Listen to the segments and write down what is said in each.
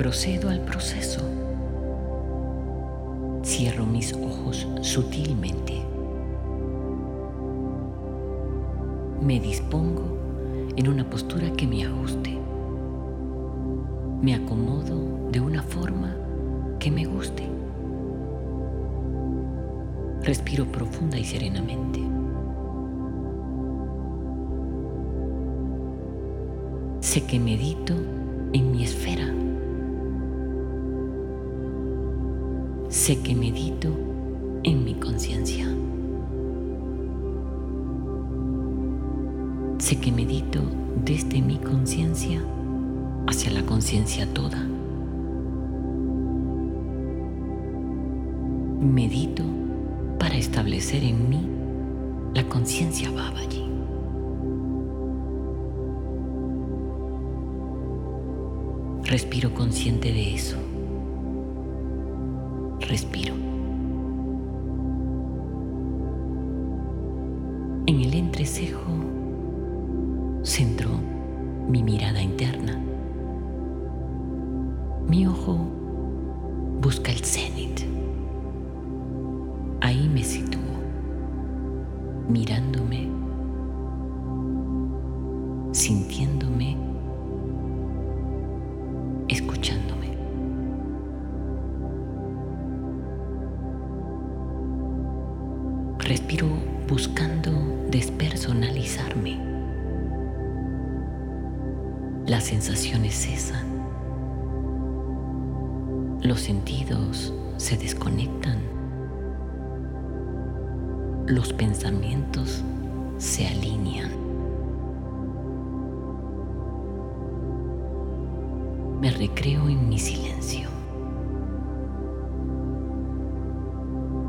Procedo al proceso. Cierro mis ojos sutilmente. Me dispongo en una postura que me ajuste. Me acomodo de una forma que me guste. Respiro profunda y serenamente. Sé que medito en mi esfera. Sé que medito en mi conciencia. Sé que medito desde mi conciencia hacia la conciencia toda. Medito para establecer en mí la conciencia Babaji. Respiro consciente de eso. Respiro. En el entrecejo centro mi mirada interna. Mi ojo busca el cenit. Ahí me sitúo, mirándome, sintiéndome, Las sensaciones cesan. Los sentidos se desconectan. Los pensamientos se alinean. Me recreo en mi silencio.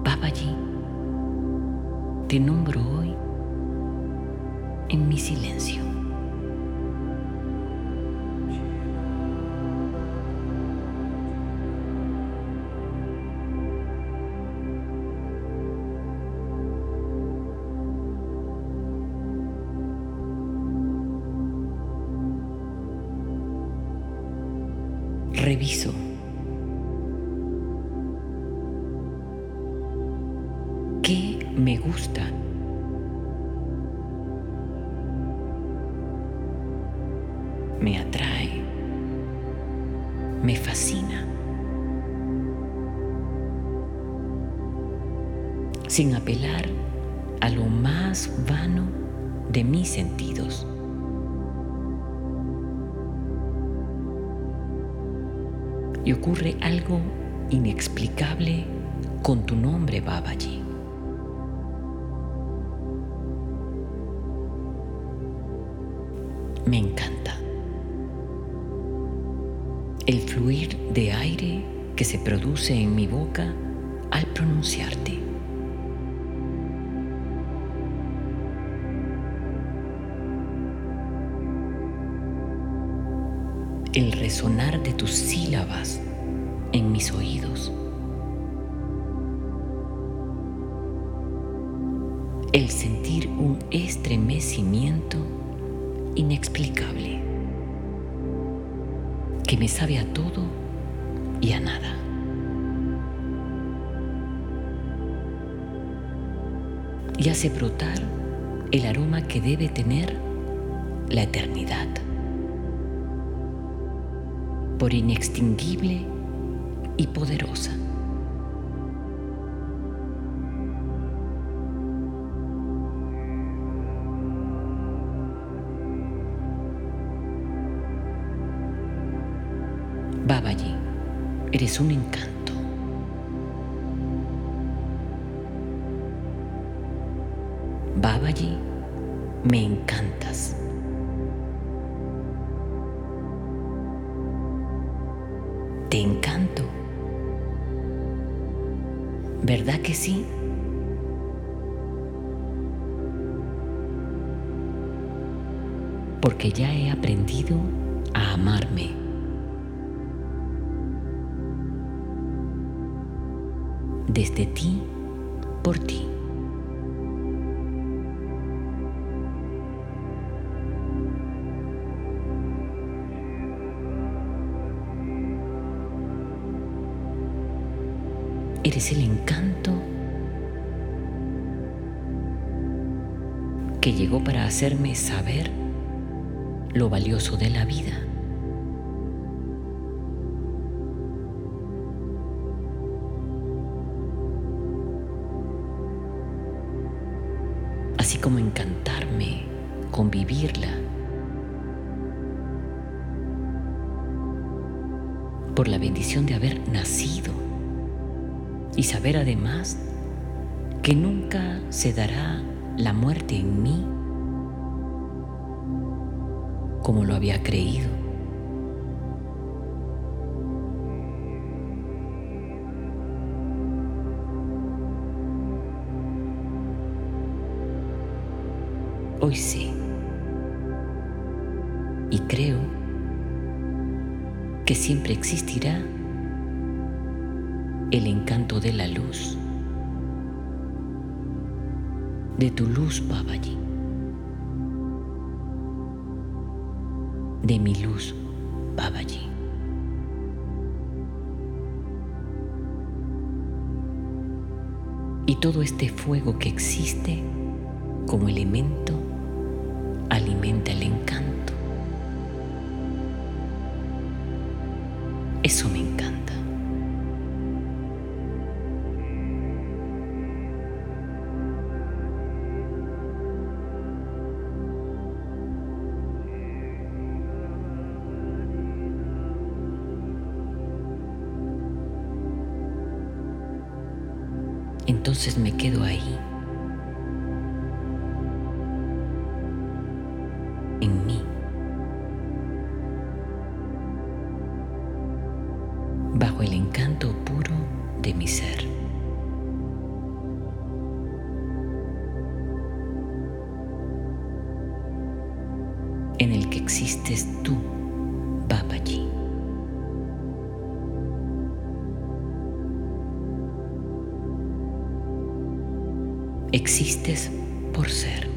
Babaji, te nombro hoy en mi silencio. Reviso. ¿Qué me gusta? Me atrae. Me fascina. Sin apelar a lo más vano de mis sentidos. Ocurre algo inexplicable con tu nombre, Babaji. Me encanta. El fluir de aire que se produce en mi boca al pronunciarte. Resonar de tus sílabas en mis oídos. El sentir un estremecimiento inexplicable que me sabe a todo y a nada. Y hace brotar el aroma que debe tener la eternidad por inextinguible y poderosa. Babaji, eres un encanto. Babaji, me encantas. ¿Verdad que sí? Porque ya he aprendido a amarme. Desde ti, por ti. Eres el encanto que llegó para hacerme saber lo valioso de la vida. Así como encantarme con vivirla. Por la bendición de haber nacido y saber además que nunca se dará la muerte en mí como lo había creído. Hoy sé y creo que siempre existirá el encanto de la luz de tu luz, Babaji, de mi luz, Babaji. Y todo este fuego que existe como elemento alimenta el encanto. Eso me encanta. Entonces me quedo ahí, en mí, bajo el encanto puro de mi ser. en el que existes tú, Existes por ser.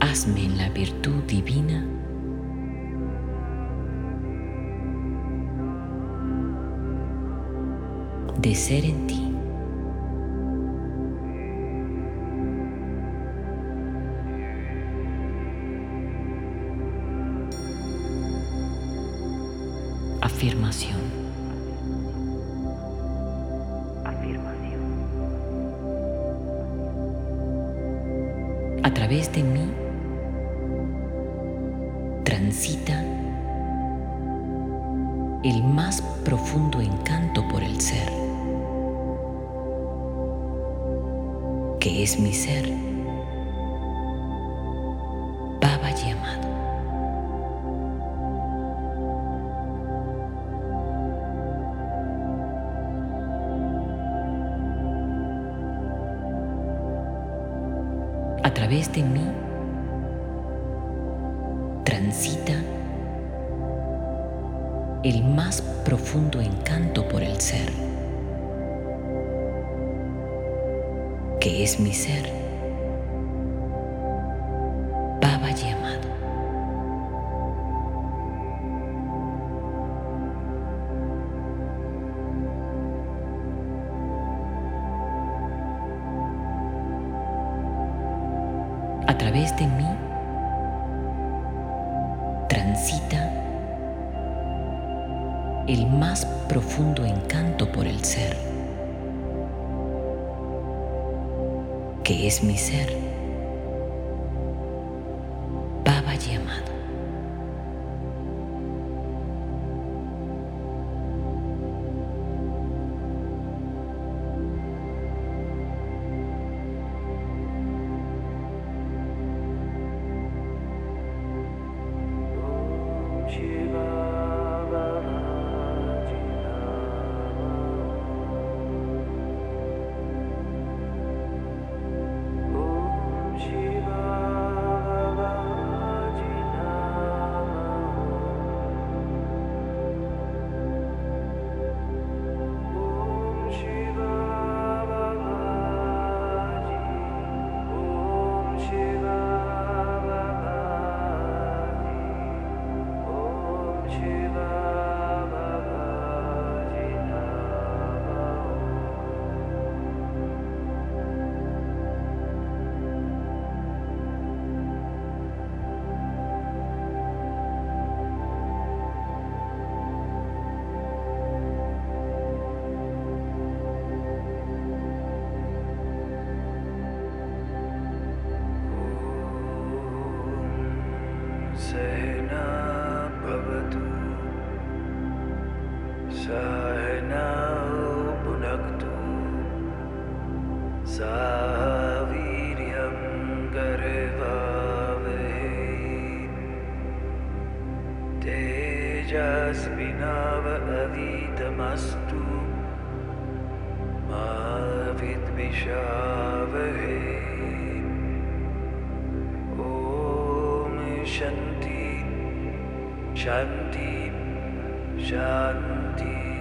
Hazme en la virtud divina de ser en ti. Afirmación. Afirmación. A través de mí transita el más profundo encanto por el ser, que es mi ser. A través de mí transita el más profundo encanto por el ser, que es mi ser. A través de mí transita el más profundo encanto por el ser, que es mi ser. यस्मिनावअधीतमस्तु मा विद्विषावहे ॐ शन्ति शान्ति शान्ति